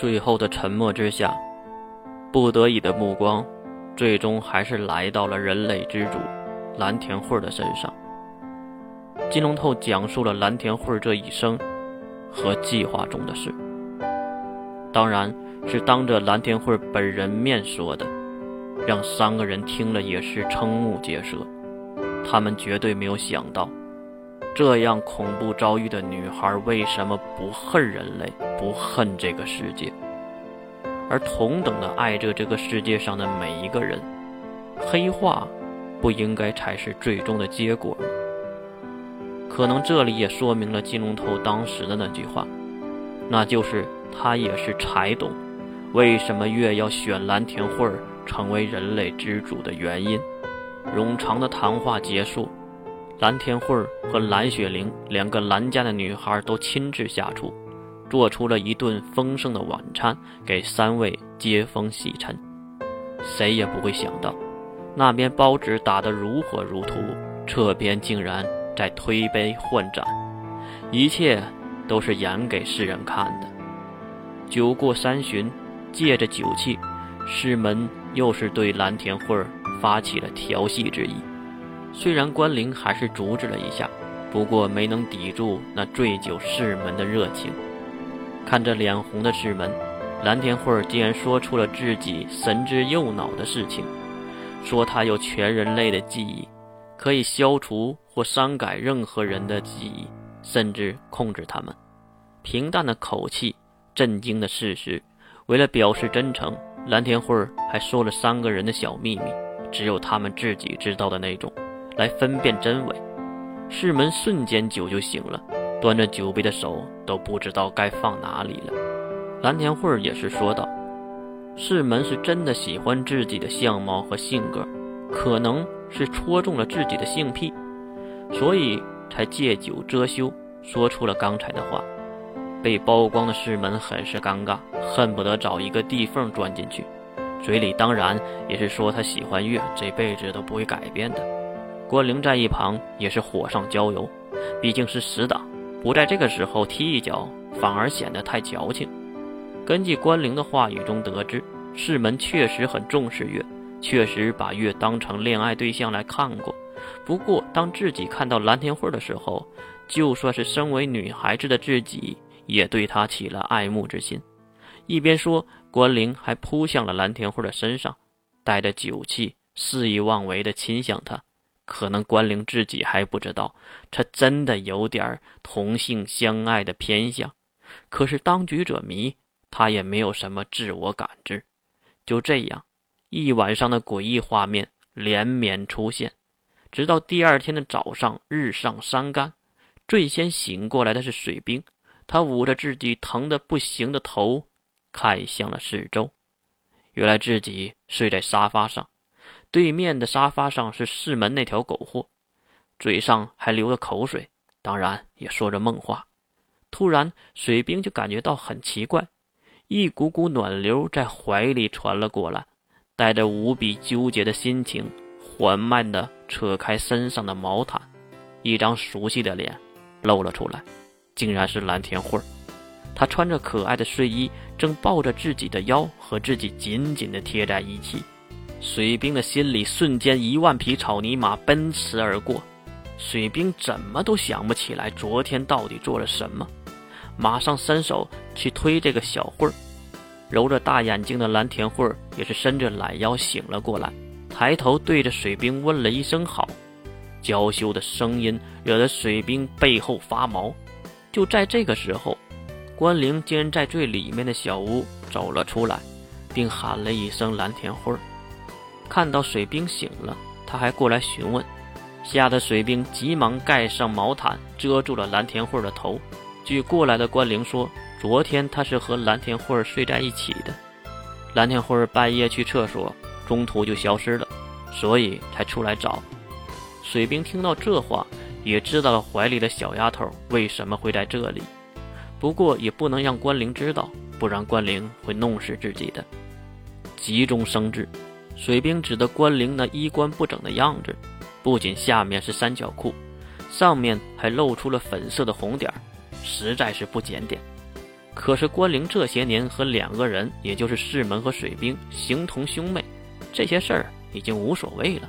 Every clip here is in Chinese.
最后的沉默之下，不得已的目光，最终还是来到了人类之主蓝田慧的身上。金龙透讲述了蓝田慧这一生和计划中的事，当然是当着蓝田慧本人面说的，让三个人听了也是瞠目结舌。他们绝对没有想到。这样恐怖遭遇的女孩为什么不恨人类，不恨这个世界，而同等的爱着这个世界上的每一个人？黑化不应该才是最终的结果吗？可能这里也说明了金龙头当时的那句话，那就是他也是才懂为什么月要选蓝田慧儿成为人类之主的原因。冗长的谈话结束。蓝天慧和蓝雪玲两个蓝家的女孩都亲自下厨，做出了一顿丰盛的晚餐给三位接风洗尘。谁也不会想到，那边包纸打得如火如荼，这边竟然在推杯换盏，一切都是演给世人看的。酒过三巡，借着酒气，师门又是对蓝田慧发起了调戏之意。虽然关灵还是阻止了一下，不过没能抵住那醉酒士门的热情。看着脸红的士门，蓝天慧竟然说出了自己神之右脑的事情，说他有全人类的记忆，可以消除或删改任何人的记忆，甚至控制他们。平淡的口气，震惊的事实。为了表示真诚，蓝天慧还说了三个人的小秘密，只有他们自己知道的那种。来分辨真伪，世门瞬间酒就醒了，端着酒杯的手都不知道该放哪里了。蓝田慧也是说道：“世门是真的喜欢自己的相貌和性格，可能是戳中了自己的性癖，所以才借酒遮羞，说出了刚才的话。被曝光的世门很是尴尬，恨不得找一个地缝钻进去，嘴里当然也是说他喜欢月，这辈子都不会改变的。”关灵在一旁也是火上浇油，毕竟是死党，不在这个时候踢一脚，反而显得太矫情。根据关灵的话语中得知，世门确实很重视月，确实把月当成恋爱对象来看过。不过，当自己看到蓝天慧的时候，就算是身为女孩子的自己，也对她起了爱慕之心。一边说，关灵还扑向了蓝天慧的身上，带着酒气，肆意妄为地亲向她。可能关灵自己还不知道，他真的有点同性相爱的偏向。可是当局者迷，他也没有什么自我感知。就这样，一晚上的诡异画面连绵出现，直到第二天的早上，日上三竿，最先醒过来的是水兵。他捂着自己疼得不行的头，看向了四周，原来自己睡在沙发上。对面的沙发上是世门那条狗货，嘴上还流着口水，当然也说着梦话。突然，水兵就感觉到很奇怪，一股股暖流在怀里传了过来，带着无比纠结的心情，缓慢地扯开身上的毛毯，一张熟悉的脸露了出来，竟然是蓝田慧儿。她穿着可爱的睡衣，正抱着自己的腰，和自己紧紧地贴在一起。水兵的心里瞬间一万匹草泥马奔驰而过，水兵怎么都想不起来昨天到底做了什么，马上伸手去推这个小慧儿，揉着大眼睛的蓝田慧儿也是伸着懒腰醒了过来，抬头对着水兵问了一声好，娇羞的声音惹得水兵背后发毛。就在这个时候，关灵竟然在最里面的小屋走了出来，并喊了一声蓝田慧儿。看到水兵醒了，他还过来询问，吓得水兵急忙盖上毛毯，遮住了蓝田慧的头。据过来的关灵说，昨天他是和蓝田慧睡在一起的。蓝田慧半夜去厕所，中途就消失了，所以才出来找。水兵听到这话，也知道了怀里的小丫头为什么会在这里，不过也不能让关灵知道，不然关灵会弄死自己的。急中生智。水兵指的关灵那衣冠不整的样子，不仅下面是三角裤，上面还露出了粉色的红点实在是不检点。可是关灵这些年和两个人，也就是世门和水兵形同兄妹，这些事儿已经无所谓了。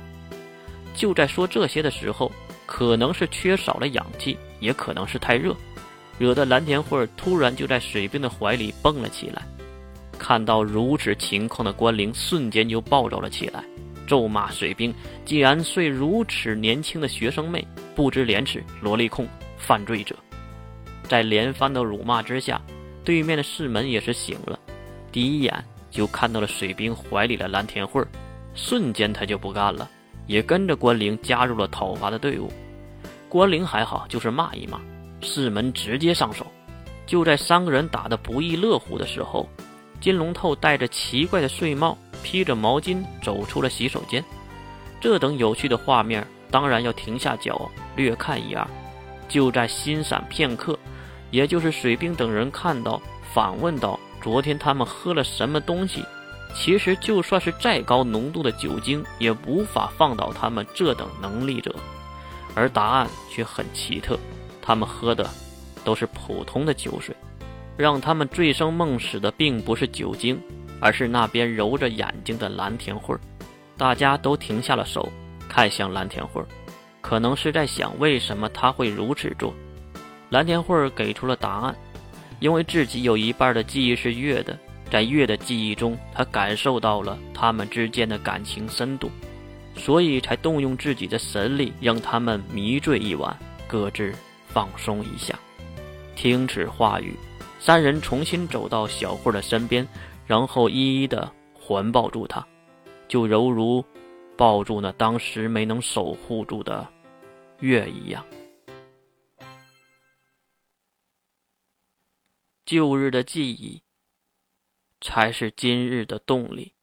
就在说这些的时候，可能是缺少了氧气，也可能是太热，惹得蓝田慧突然就在水兵的怀里蹦了起来。看到如此情况的关灵，瞬间就暴躁了起来，咒骂水兵竟然睡如此年轻的学生妹，不知廉耻，萝莉控，犯罪者。在连番的辱骂之下。对面的世门也是醒了，第一眼就看到了水兵怀里的蓝田慧瞬间他就不干了，也跟着关灵加入了讨伐的队伍。关灵还好，就是骂一骂，世门直接上手。就在三个人打得不亦乐乎的时候，金龙透戴着奇怪的睡帽，披着毛巾走出了洗手间。这等有趣的画面，当然要停下脚略看一二。就在欣赏片刻。也就是水兵等人看到，反问道：“昨天他们喝了什么东西？”其实就算是再高浓度的酒精，也无法放倒他们这等能力者。而答案却很奇特，他们喝的都是普通的酒水。让他们醉生梦死的并不是酒精，而是那边揉着眼睛的蓝田慧大家都停下了手，看向蓝田慧可能是在想为什么他会如此做。蓝田慧给出了答案，因为自己有一半的记忆是月的，在月的记忆中，他感受到了他们之间的感情深度，所以才动用自己的神力，让他们迷醉一晚，各自放松一下。听此话语，三人重新走到小慧的身边，然后一一的环抱住她，就犹如抱住那当时没能守护住的月一样。旧日的记忆，才是今日的动力。